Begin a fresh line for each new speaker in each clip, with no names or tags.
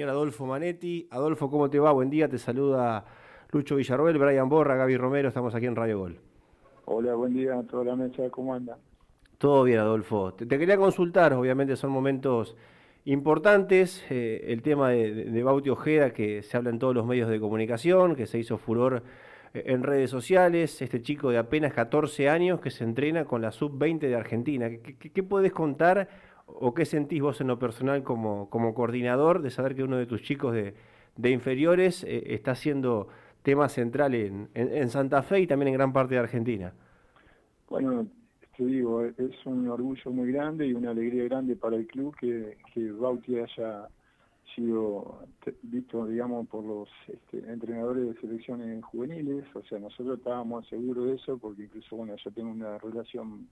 Señor Adolfo Manetti. Adolfo, ¿cómo te va? Buen día, te saluda Lucho Villarroel, Brian Borra, Gaby Romero, estamos aquí en Radio Gol.
Hola, buen día a toda la mesa, ¿cómo anda?
Todo bien, Adolfo. Te, quería consultar, obviamente son momentos importantes, eh, el tema de, de, Bauti Ojeda que se habla en todos los medios de comunicación, que se hizo furor eh, en redes sociales, este chico de apenas 14 años que se entrena con la sub-20 de Argentina. ¿Qué, qué, qué puedes contar? ¿O qué sentís vos en lo personal como, como coordinador de saber que uno de tus chicos de, de inferiores eh, está siendo tema central en, en, Santa Fe y también en gran parte de Argentina?
Bueno, te digo, es un orgullo muy grande y una alegría grande para el club que, que Bauti haya sido visto, digamos, por los este, entrenadores de selecciones juveniles, o sea, nosotros estábamos seguros de eso, porque incluso, bueno, yo tengo una relación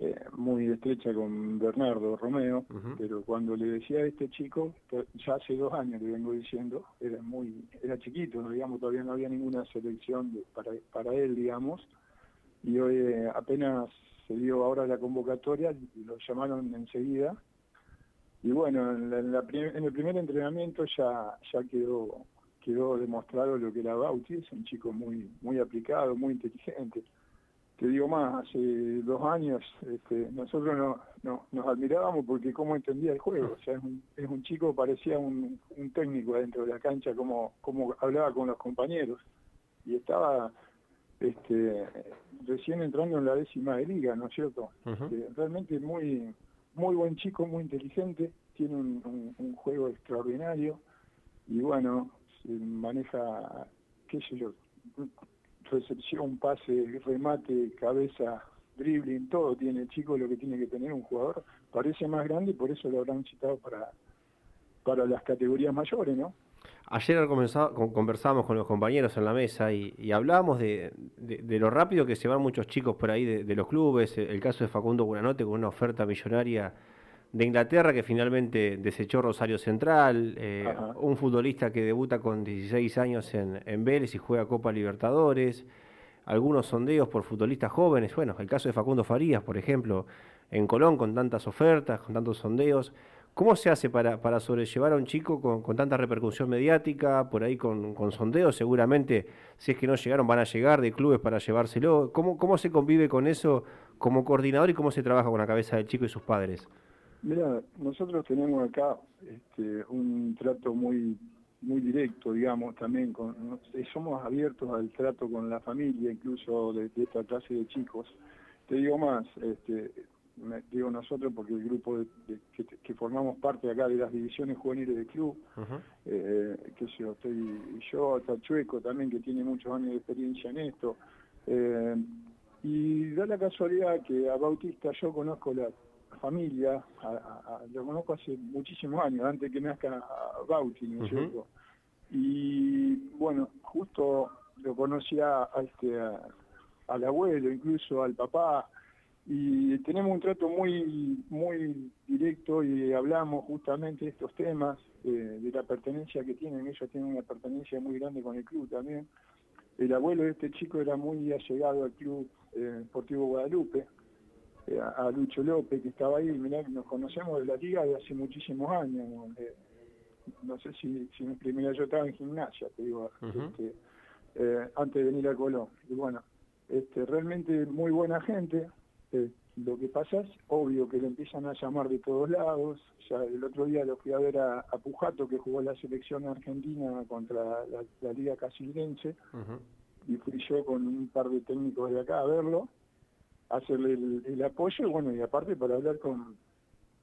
eh, muy estrecha con Bernardo Romeo, uh -huh. pero cuando le decía a este chico, ya hace dos años le vengo diciendo, era muy, era chiquito, digamos, todavía no había ninguna selección de, para, para él, digamos, y hoy eh, apenas se dio ahora la convocatoria, lo llamaron enseguida, y bueno, en, la, en, la prim en el primer entrenamiento ya, ya quedó, quedó demostrado lo que era Bauti, es un chico muy, muy aplicado, muy inteligente, te digo más, hace dos años este, nosotros no, no, nos admirábamos porque cómo entendía el juego, o sea, es un, es un chico, parecía un, un técnico dentro de la cancha, como, como hablaba con los compañeros, y estaba este, recién entrando en la décima de liga, ¿no es cierto? Uh -huh. eh, realmente muy, muy buen chico, muy inteligente, tiene un, un, un juego extraordinario, y bueno, se maneja, qué sé yo, recepción, pase, remate, cabeza, dribbling, todo tiene el chico lo que tiene que tener un jugador. Parece más grande y por eso lo habrán citado para, para las categorías mayores, ¿no?
Ayer conversábamos con los compañeros en la mesa y, hablábamos de, de, de, lo rápido que se van muchos chicos por ahí de, los clubes, el caso de Facundo Buenanote con una oferta millonaria de Inglaterra que finalmente desechó Rosario Central, eh, un futbolista que debuta con 16 años en, en, Vélez y juega Copa Libertadores, algunos sondeos por futbolistas jóvenes, bueno, el caso de Facundo Farías, por ejemplo, en Colón con tantas ofertas, con tantos sondeos. ¿Cómo se hace para, para sobrellevar a un chico con, con tanta repercusión mediática, por ahí con, con, sondeos? Seguramente, si es que no llegaron, van a llegar de clubes para llevárselo. ¿Cómo, ¿Cómo se convive con eso como coordinador y cómo se trabaja con la cabeza del chico y sus padres?
Mira, nosotros tenemos acá este, un trato muy muy directo, digamos, también con, somos abiertos al trato con la familia, incluso de, de esta clase de chicos. Te digo más, este, me, digo nosotros porque el grupo de, de, que, que, formamos parte acá de las divisiones juveniles del club, uh -huh. eh, que yo estoy, yo, está Chueco también que tiene muchos años de experiencia en esto, eh, y da la casualidad que a Bautista yo conozco la familia, a, lo conozco hace muchísimos años, antes que nazca Bauti, ¿no es uh -huh. cierto? Y bueno, justo lo conocía a este, a, al abuelo, incluso al papá, y tenemos un trato muy muy directo y hablamos justamente de estos temas, eh, de la pertenencia que tienen, ellos tienen una pertenencia muy grande con el club también. El abuelo de este chico era muy allegado al club eh, Deportivo Guadalupe, a Lucho López, que estaba ahí, mirá, nos conocemos de la liga de hace muchísimos años, no sé si, si primera yo estaba en gimnasia, te digo, uh -huh. este, eh, antes de venir a Colón. Y bueno, este, realmente muy buena gente, eh, lo que pasa es obvio que le empiezan a llamar de todos lados, ya el otro día lo fui a ver a, a Pujato, que jugó la selección argentina contra la, la Liga Casildense, uh -huh. y fui yo con un par de técnicos de acá a verlo, hacerle el, apoyo, y bueno, y aparte para hablar con,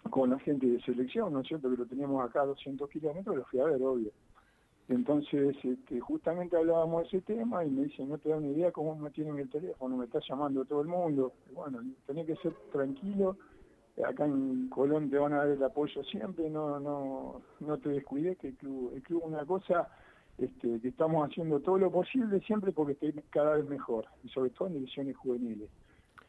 con la gente de selección, ¿no es cierto? Que lo teníamos acá a 200 kilómetros, lo fui a ver, obvio. Entonces, este, justamente hablábamos de ese tema y me dice, no te da ni idea cómo me tienen el teléfono, me está llamando todo el mundo. Bueno, tenés que ser tranquilo, acá en Colón te van a dar el apoyo siempre, no no no te descuides que el club, el club una cosa este, que estamos haciendo todo lo posible siempre porque esté cada vez mejor, y sobre todo en divisiones juveniles.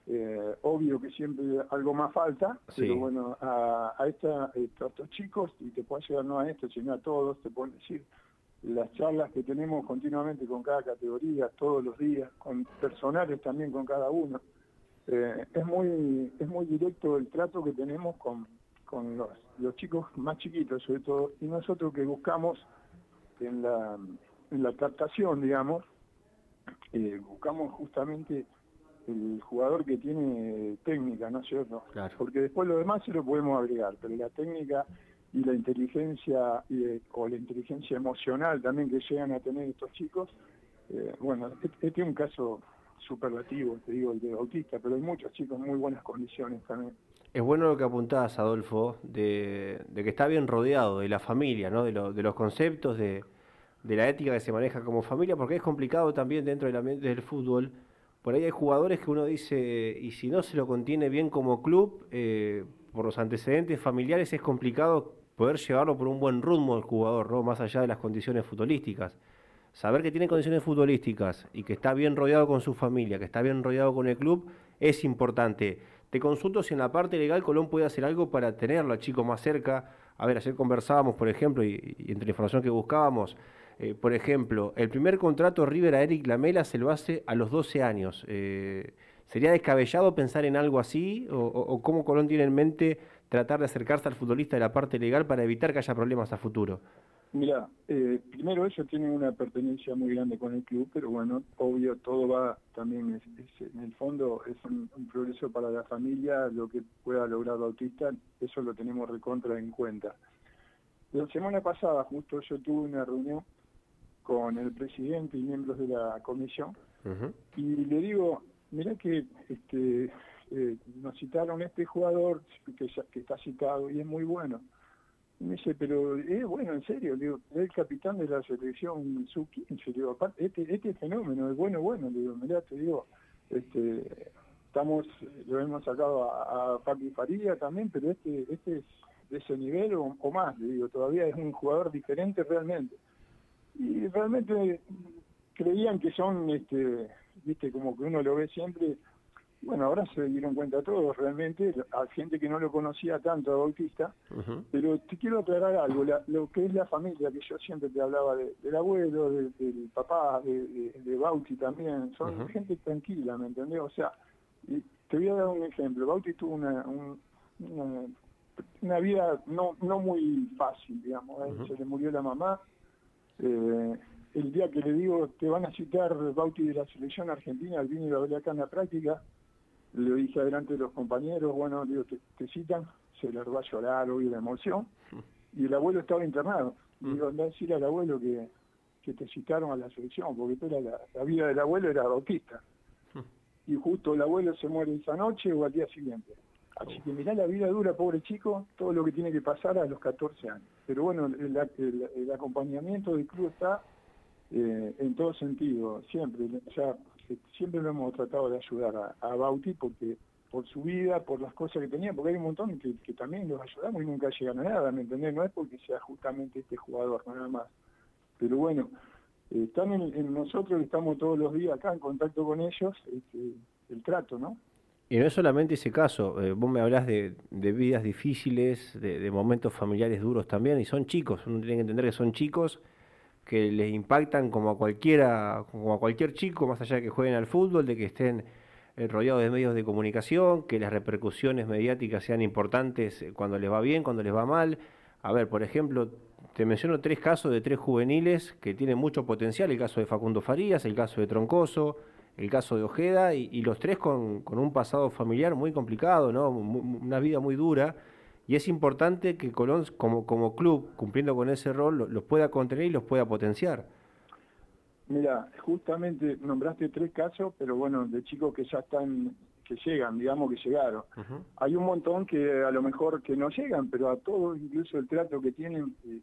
Eh, obvio que siempre algo más falta, sí. pero bueno, a, a, esta, a, estos chicos, y te puedo ayudar no a esto, sino a todos, te puedo decir, las charlas que tenemos continuamente con cada categoría, todos los días, con personales también con cada uno. Eh, es muy es muy directo el trato que tenemos con, con los, los chicos más chiquitos sobre todo, y nosotros que buscamos en la, en la captación, digamos, eh, buscamos justamente el jugador que tiene técnica, ¿no es cierto? Porque después lo demás se lo podemos agregar, pero la técnica y la inteligencia eh, o la inteligencia emocional también que llegan a tener estos chicos, eh, bueno, este, es un caso superlativo, te digo, el de Bautista, pero hay muchos chicos en muy buenas condiciones también.
Es bueno lo que apuntabas, Adolfo, de, que está bien rodeado de la familia, ¿no? de, de los conceptos, de, de la ética que se maneja como familia, porque es complicado también dentro del ambiente del fútbol. Por ahí hay jugadores que uno dice, y si no se lo contiene bien como club, eh, por los antecedentes familiares es complicado poder llevarlo por un buen rumbo el jugador, ¿no? más allá de las condiciones futbolísticas. Saber que tiene condiciones futbolísticas y que está bien rodeado con su familia, que está bien rodeado con el club, es importante. Te consulto si en la parte legal Colón puede hacer algo para tenerlo al chico más cerca. A ver, ayer conversábamos, por ejemplo, y, y entre la información que buscábamos, eh, por ejemplo, el primer contrato River a Eric Lamela se lo hace a los 12 años. Eh, ¿Sería descabellado pensar en algo así? O, cómo Colón tiene en mente tratar de acercarse al futbolista de la parte legal para evitar que haya problemas a futuro?
Mira, eh, primero ellos tienen una pertenencia muy grande con el club, pero bueno, obvio, todo va también, en el fondo es un, progreso para la familia, lo que pueda lograr Bautista, eso lo tenemos recontra en cuenta. La semana pasada justo yo tuve una reunión con el presidente y miembros de la comisión. Y le digo, mira que este, eh, nos citaron este jugador que, que está citado y es muy bueno. Y me dice, pero es bueno, en serio, digo, es el capitán de la selección sub-15, digo, aparte, este, este fenómeno es bueno, bueno, le digo, mirá, te digo, este, estamos, lo hemos sacado a, a Papi Faría también, pero este, este es de ese nivel o, o más, le digo, todavía es un jugador diferente realmente y realmente creían que son, este, viste, como que uno lo ve siempre. Bueno, ahora se dieron cuenta todos realmente, a gente que no lo conocía tanto a Bautista, pero te quiero aclarar algo, lo que es la familia, que yo siempre te hablaba del abuelo, del papá, de, de, Bauti también, son gente tranquila, ¿me entendés? O sea, te voy a dar un ejemplo, Bauti tuvo una, una, vida no, no muy fácil, digamos, ¿eh? se le murió la mamá, eh, el día que le digo, te van a citar Bauti de la selección argentina, al vino y lo acá en la práctica, le dije adelante de los compañeros, bueno, digo, te, citan, se le va a llorar, obvio, la emoción, y el abuelo estaba internado. Y digo, anda a decir al abuelo que, que te citaron a la selección, porque la, la vida del abuelo era bautista. Y justo el abuelo se muere esa noche o al día siguiente. Así que mirá la vida dura, pobre chico, todo lo que tiene que pasar a los 14 años. Pero bueno, el, acompañamiento del club está eh, en todo sentido, siempre. O sea, siempre lo hemos tratado de ayudar a, Bauti porque por su vida, por las cosas que tenía, porque hay un montón que, también los ayudamos y nunca llegan a nada, ¿me entendés? No es porque sea justamente este jugador, nada más. Pero bueno, eh, están en, nosotros, estamos todos los días acá en contacto con ellos, este, el trato, ¿no?
Y no es solamente ese caso, eh, vos me hablas de, vidas difíciles, de, momentos familiares duros también, y son chicos, uno tiene que entender que son chicos que les impactan como a cualquiera, como a cualquier chico, más allá de que jueguen al fútbol, de que estén eh, de medios de comunicación, que las repercusiones mediáticas sean importantes eh, cuando les va bien, cuando les va mal. A ver, por ejemplo, te menciono tres casos de tres juveniles que tienen mucho potencial, el caso de Facundo Farías, el caso de Troncoso, el caso de Ojeda y, los tres con, un pasado familiar muy complicado, ¿no? una vida muy dura. Y es importante que Colón, como, como club, cumpliendo con ese rol, los pueda contener y los pueda potenciar.
Mira, justamente nombraste tres casos, pero bueno, de chicos que ya están, que llegan, digamos que llegaron. Hay un montón que a lo mejor que no llegan, pero a todos, incluso el trato que tienen, eh,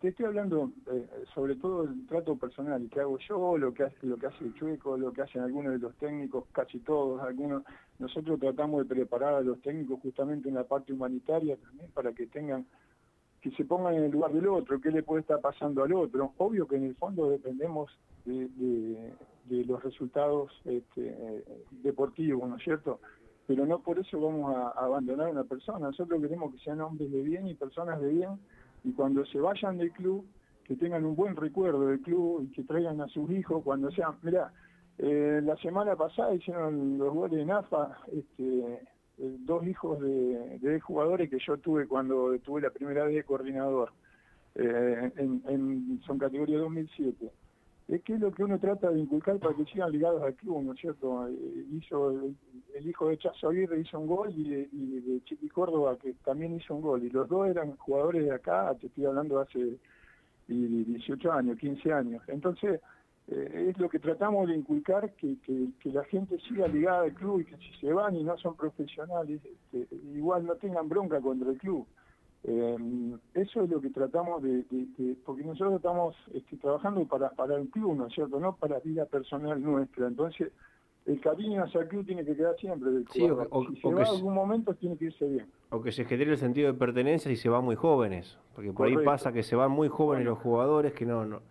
te estoy hablando eh, sobre todo del trato personal que hago yo, lo que hace, lo que hace el Chueco, lo que hacen algunos de los técnicos, casi todos, algunos. Nosotros tratamos de preparar a los técnicos justamente en la parte humanitaria también para que tengan, que se pongan en el lugar del otro, qué le puede estar pasando al otro. Obvio que en el fondo dependemos de, los resultados este, deportivos, ¿no es cierto? Pero no por eso vamos a abandonar a una persona. Nosotros queremos que sean hombres de bien y personas de bien y cuando se vayan del club, que tengan un buen recuerdo del club y que traigan a sus hijos cuando sean, mirá, eh, la semana pasada hicieron los goles de NAFA, este, eh, dos hijos de, jugadores que yo tuve cuando tuve la primera vez de coordinador, eh, en, son categoría 2007. Es que es lo que uno trata de inculcar para que sigan ligados al club, ¿no es cierto? hizo el, hijo de Chazo Aguirre hizo un gol y de, y Chiqui Córdoba que también hizo un gol. Y los dos eran jugadores de acá, te estoy hablando hace 18 años, 15 años. Entonces, eh, es lo que tratamos de inculcar, que, la gente siga ligada al club y que si se van y no son profesionales, este, igual no tengan bronca contra el club. Eh, eso es lo que tratamos de, porque nosotros estamos este, trabajando para, para el club, ¿no es cierto? No para la vida personal nuestra. Entonces, el cariño hacia el club tiene que quedar siempre del
sí, o,
si se va algún momento tiene que irse bien.
O que se genere el sentido de pertenencia y se van muy jóvenes, porque por ahí pasa que se van muy jóvenes los jugadores que no, no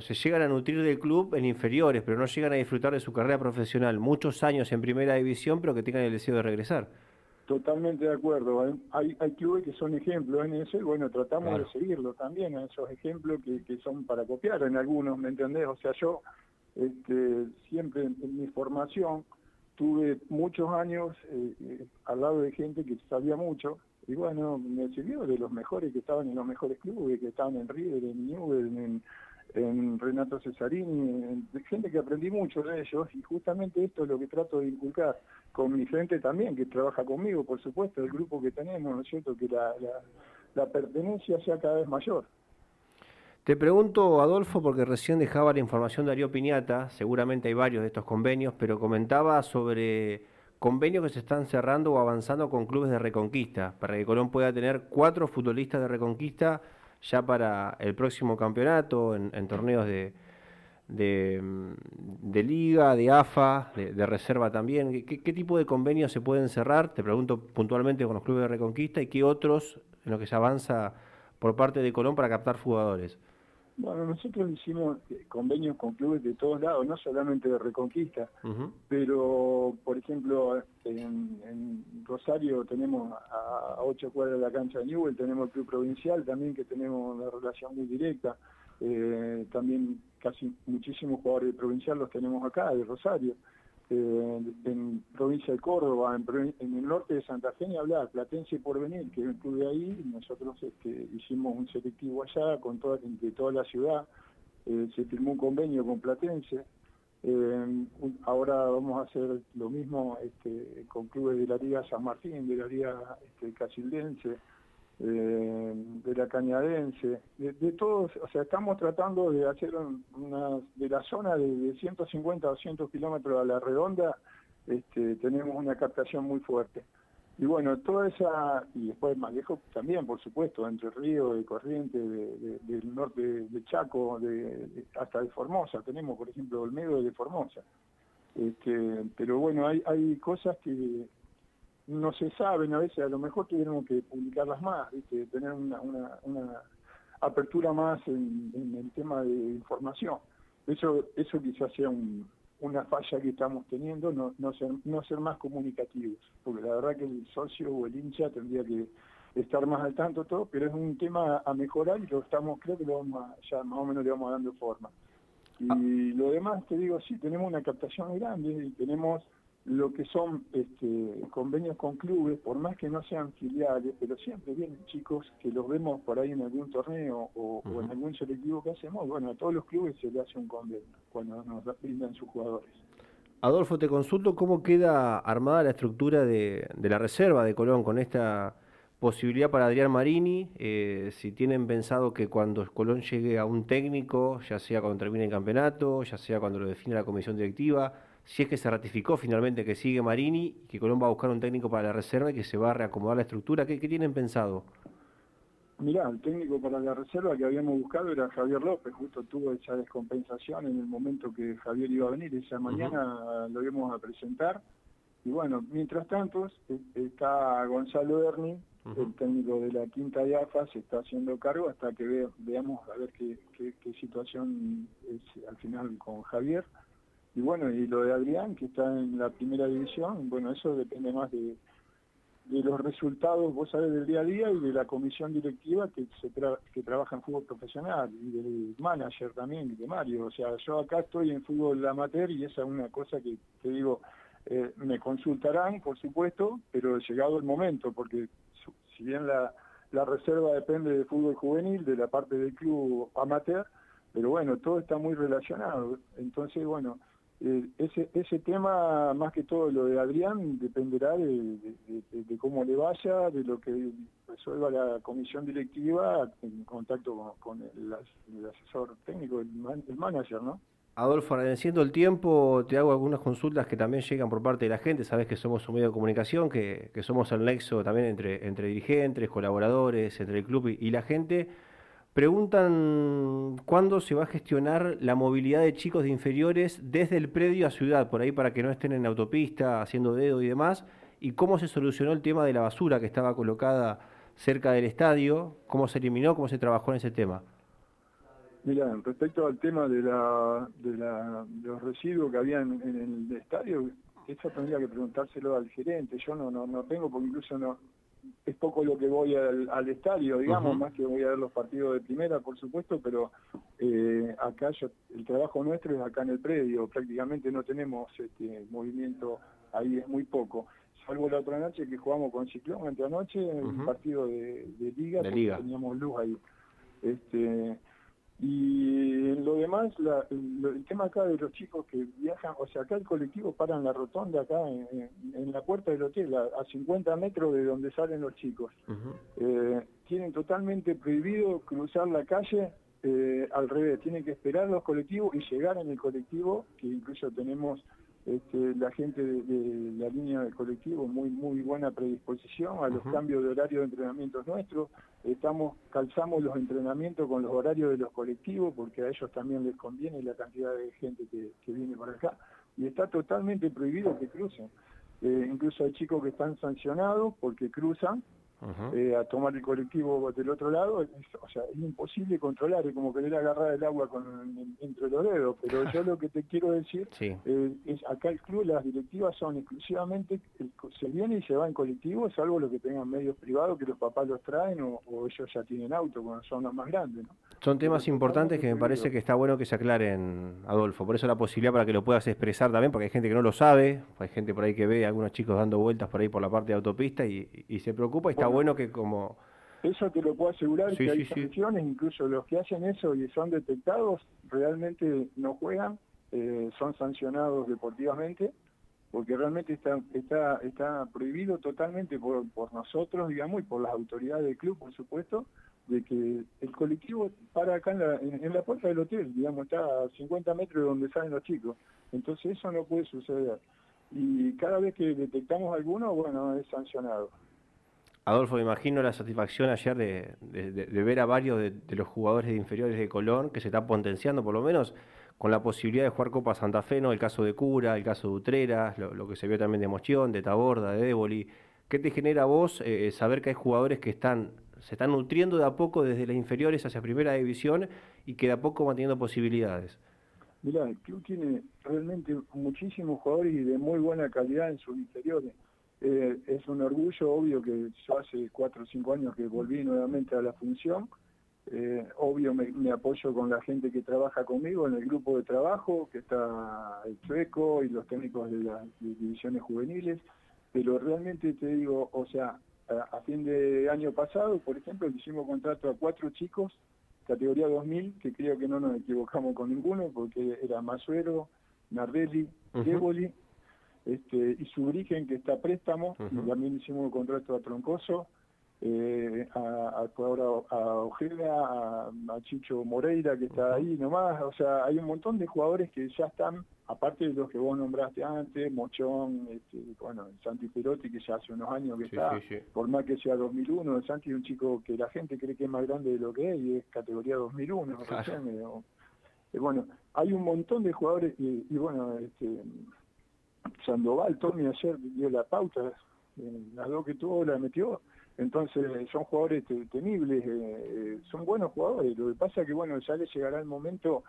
se llegan a nutrir del club en inferiores, pero no llegan a disfrutar de su carrera profesional. Muchos años en primera división, pero que tengan el deseo de regresar.
Totalmente de acuerdo. Hay, hay clubes que son ejemplos en eso y bueno, tratamos de seguirlo también, esos ejemplos que, que, son para copiar en algunos, ¿me entendés? O sea, yo este, siempre en, mi formación tuve muchos años eh, eh, al lado de gente que sabía mucho y bueno, me sirvió de los mejores que estaban en los mejores clubes, que estaban en River, en Newell, en en Renato Cesarini, de gente que aprendí mucho de ellos y justamente esto es lo que trato de inculcar con mi gente también, que trabaja conmigo, por supuesto, el grupo que tenemos, ¿no es cierto?, que la, la, pertenencia sea cada vez mayor.
Te pregunto, Adolfo, porque recién dejaba la información de Darío Piñata, seguramente hay varios de estos convenios, pero comentaba sobre convenios que se están cerrando o avanzando con clubes de Reconquista, para que Colón pueda tener cuatro futbolistas de Reconquista ya para el próximo campeonato, en, torneos de, de, liga, de AFA, de, reserva también. ¿Qué, tipo de convenios se pueden cerrar? Te pregunto puntualmente con los clubes de Reconquista y qué otros en los que se avanza por parte de Colón para captar jugadores.
Bueno, nosotros hicimos eh, convenios con clubes de todos lados, no solamente de Reconquista, pero, por ejemplo, en, Rosario tenemos a, ocho cuadras de la cancha de Newell, tenemos el club provincial también que tenemos una relación muy directa, eh, también casi muchísimos jugadores de provincial los tenemos acá, de Rosario. Eh, en provincia de Córdoba, en, el norte de Santa Fe, ni hablar, Platense por venir, que de ahí, nosotros este, hicimos un selectivo allá con toda, la ciudad, eh, se firmó un convenio con Platense, ahora vamos a hacer lo mismo este, con clubes de la Liga San Martín, de la Liga este, Casildense, eh, de la Cañadense, de, todos, o sea, estamos tratando de hacer una, de la zona de, 150 a 200 kilómetros a la redonda, este, tenemos una captación muy fuerte. Y bueno, toda esa, y después más lejos también, por supuesto, entre Río, de Corriente, del norte de Chaco, de, hasta de Formosa, tenemos por ejemplo Olmedo de Formosa. Este, pero bueno, hay, hay cosas que, no se saben, a veces a lo mejor tuviéramos que publicarlas más, tener una, una, apertura más en, el tema de información. Eso, eso quizás sea una falla que estamos teniendo, no, no, ser, no ser más comunicativos, porque la verdad que el socio o el hincha tendría que estar más al tanto todo, pero es un tema a mejorar y lo estamos, creo que lo vamos ya más o menos le vamos dando forma. Y ah. lo demás, te digo, sí, tenemos una captación grande y tenemos lo que son este, convenios con clubes, por más que no sean filiales, pero siempre vienen chicos que los vemos por ahí en algún torneo o, en algún selectivo que hacemos, bueno, a todos los clubes se le hace un convenio cuando nos brindan sus jugadores.
Adolfo, te consulto cómo queda armada la estructura de, la reserva de Colón con esta posibilidad para Adrián Marini, eh, si tienen pensado que cuando Colón llegue a un técnico, ya sea cuando termine el campeonato, ya sea cuando lo define la comisión directiva, si es que se ratificó finalmente que sigue Marini, que Colón va a buscar un técnico para la reserva y que se va a reacomodar la estructura, ¿qué, tienen pensado?
Mirá, el técnico para la reserva que habíamos buscado era Javier López, justo tuvo esa descompensación en el momento que Javier iba a venir, esa mañana lo íbamos a presentar. Y bueno, mientras tanto está Gonzalo Erni, el técnico de la quinta de AFA, se está haciendo cargo hasta que veamos a ver qué, qué situación es al final con Javier. Y bueno, y lo de Adrián, que está en la primera división, bueno, eso depende más de, de los resultados, vos sabés, del día a día y de la comisión directiva que, se que trabaja en fútbol profesional y del manager también, de Mario. O sea, yo acá estoy en fútbol amateur y esa es una cosa que te digo, Eh, me consultarán, por supuesto, pero llegado el momento, porque si bien la, la reserva depende del fútbol juvenil, de la parte del club amateur, pero bueno, todo está muy relacionado. Entonces, bueno, eh, ese, ese tema, más que todo lo de Adrián, dependerá de, cómo le vaya, de lo que resuelva la comisión directiva en contacto con, el, asesor técnico, el, manager, ¿no?
Adolfo, agradeciendo el tiempo, te hago algunas consultas que también llegan por parte de la gente. Sabes que somos un medio de comunicación, que, somos el nexo también entre, entre dirigentes, colaboradores, entre el club y la gente. Preguntan cuándo se va a gestionar la movilidad de chicos de inferiores desde el predio a ciudad, por ahí para que no estén en autopista haciendo dedo y demás, y cómo se solucionó el tema de la basura que estaba colocada cerca del estadio, cómo se eliminó, cómo se trabajó en ese tema.
Mira, respecto al tema de, la, de, los residuos que había en, el estadio, eso tendría que preguntárselo al gerente. Yo no, no, no tengo, porque incluso no, es poco lo que voy al, estadio, digamos, más que voy a ver los partidos de primera, por supuesto, pero eh, acá el trabajo nuestro es acá en el predio, prácticamente no tenemos este movimiento ahí, es muy poco. Salvo la otra noche que jugamos con Ciclón, entre anoche, en un partido de, liga, teníamos luz ahí. Este, y lo demás, el tema acá de los chicos que viajan, o sea, acá el colectivo para en la rotonda, acá en, la puerta del hotel, a, 50 metros de donde salen los chicos. Eh, tienen totalmente prohibido cruzar la calle eh, al revés, tienen que esperar los colectivos y llegar en el colectivo, que incluso tenemos este, la gente de, la línea del colectivo, muy muy buena predisposición a los cambios de horario de entrenamientos nuestros. Estamos calzamos los entrenamientos con los horarios de los colectivos porque a ellos también les conviene la cantidad de gente que, viene por acá. Y está totalmente prohibido que crucen. Eh, incluso hay chicos que están sancionados porque cruzan eh, a tomar el colectivo del otro lado, o sea, es imposible controlar, es como querer agarrar el agua con, entre los dedos, pero yo lo que te quiero decir eh, es, acá el club, las directivas son exclusivamente, se viene y se va en colectivo, salvo los que tengan medios privados, que los papás los traen o, ellos ya tienen auto, cuando son los más grandes.
Son temas importantes que me parece que está bueno que se aclaren, Adolfo, por eso la posibilidad para que lo puedas expresar también, porque hay gente que no lo sabe, hay gente por ahí que ve a algunos chicos dando vueltas por ahí por la parte de autopista y, se preocupa y está bueno que como...
Eso te lo puedo asegurar, que hay sanciones, incluso los que hacen eso y son detectados, realmente no juegan, eh, son sancionados deportivamente, porque realmente está, está, está prohibido totalmente por, por nosotros, digamos, y por las autoridades del club, por supuesto, de que el colectivo para acá en la, en la puerta del hotel, digamos, está a 50 metros de donde salen los chicos. Entonces eso no puede suceder. Y cada vez que detectamos alguno, bueno, es sancionado.
Adolfo, me imagino la satisfacción ayer de, ver a varios de, los jugadores de inferiores de Colón que se están potenciando, por lo menos con la posibilidad de jugar Copa Santa Fe, ¿no? el caso de Cura, el caso de Utreras, lo, que se vio también de Mochión, de Taborda, de Déboli. ¿Qué te genera a vos eh, eh, saber que hay jugadores que están se están nutriendo de a poco desde las inferiores hacia primera división y que de a poco van teniendo posibilidades?
Mirá, el club tiene realmente muchísimos jugadores y de muy buena calidad en sus inferiores. Eh, es un orgullo, obvio que yo hace cuatro o cinco años que volví nuevamente a la función. Eh, obvio me, apoyo con la gente que trabaja conmigo en el grupo de trabajo, que está el Chueco y los técnicos de las divisiones juveniles, pero realmente te digo, o sea, a, fin de año pasado, por ejemplo, hicimos contrato a cuatro chicos, categoría 2000, que creo que no nos equivocamos con ninguno, porque era Masuero, Nardelli, uh este, y Subrigen, que está a préstamo, y también hicimos un contrato a Troncoso, eh, a, ahora a Ojeda, a, Chicho Moreira, que está ahí nomás, o sea, hay un montón de jugadores que ya están, aparte de los que vos nombraste antes, Mochón, este, bueno, Santi Perotti, que ya hace unos años que está, por más que sea 2001, Santi es un chico que la gente cree que es más grande de lo que es, y es categoría 2001, eh, eh, bueno, hay un montón de jugadores, y, y bueno, este Sandoval, Tommy ayer dio la pauta, eh, las dos que tuvo la metió, entonces son jugadores temibles, eh, eh, son buenos jugadores, lo que pasa es que bueno, ya les llegará el momento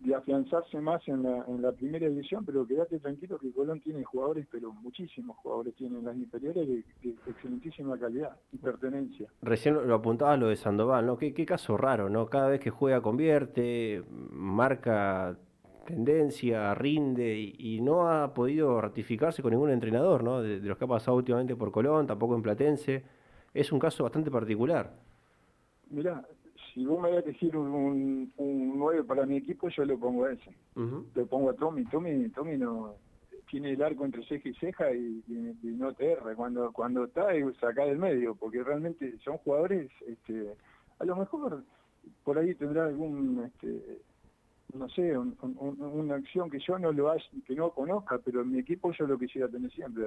de afianzarse más en la, en la primera división, pero quédate tranquilo que Colón tiene jugadores, pero muchísimos jugadores tienen las inferiores de, excelentísima calidad y pertenencia.
Recién lo apuntaba lo de Sandoval, ¿no? Qué, qué caso raro, ¿no? Cada vez que juega convierte, marca tendencia, rinde y, no ha podido ratificarse con ningún entrenador, ¿no? De, los que ha pasado últimamente por Colón, tampoco en Platense. Es un caso bastante particular.
Mira, si vos me vas a elegir un, un, 9 para mi equipo, yo lo pongo a ese. Lo pongo a Tommy. Tommy, Tommy no tiene el arco entre ceja y ceja y, no te erra. Cuando, cuando está, saca del medio, porque realmente son jugadores, este, a lo mejor por ahí tendrá algún este, no sé, una acción que yo no lo que no conozca, pero en mi equipo yo lo quisiera tener siempre,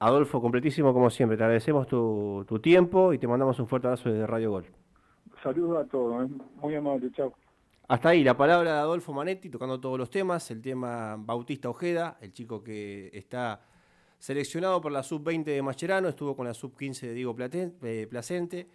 Adolfo, completísimo como siempre, te agradecemos tu, tu tiempo y te mandamos un fuerte abrazo desde Radio Gol.
Saludos a todos, ¿eh? muy amable, chao.
Hasta ahí la palabra de Adolfo Manetti tocando todos los temas, el tema Bautista Ojeda, el chico que está seleccionado por la sub-20 de Macherano, estuvo con la sub-15 de Diego eh, Placente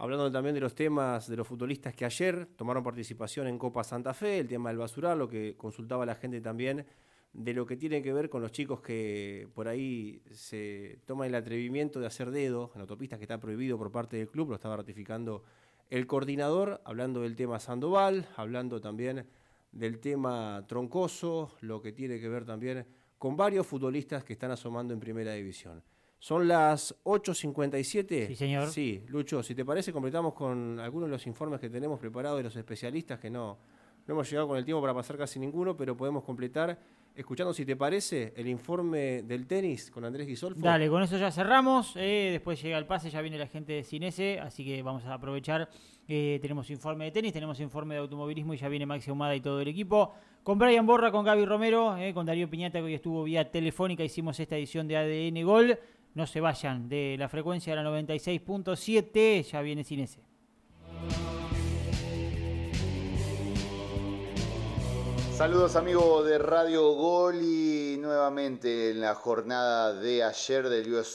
hablando también de los temas de los futbolistas que ayer tomaron participación en Copa Santa Fe, el tema del basural, lo que consultaba la gente también, de lo que tiene que ver con los chicos que por ahí se toman el atrevimiento de hacer dedo en autopistas que está prohibido por parte del club, lo estaba ratificando el coordinador, hablando del tema Sandoval, hablando también del tema Troncoso, lo que tiene que ver también con varios futbolistas que están asomando en primera división. Son las 8.57.
Sí, señor.
Sí, Lucho, si te parece, completamos con algunos de los informes que tenemos preparados de los especialistas, que no, no hemos llegado con el tiempo para pasar casi ninguno, pero podemos completar escuchando, si te parece, el informe del tenis con Andrés Guisolfo.
Dale, con eso ya cerramos. Eh, después llega el pase, ya viene la gente de Cinese, así que vamos a aprovechar. Eh, tenemos informe de tenis, tenemos informe de automovilismo y ya viene Maxi Humada y todo el equipo. Con Brian Borra, con Gaby Romero, eh, con Darío Piñata, que hoy estuvo vía telefónica, hicimos esta edición de ADN Gol. No se vayan de la frecuencia de la 96.7, ya viene sin ese.
Saludos amigos de Radio Gol y nuevamente en la jornada de ayer del US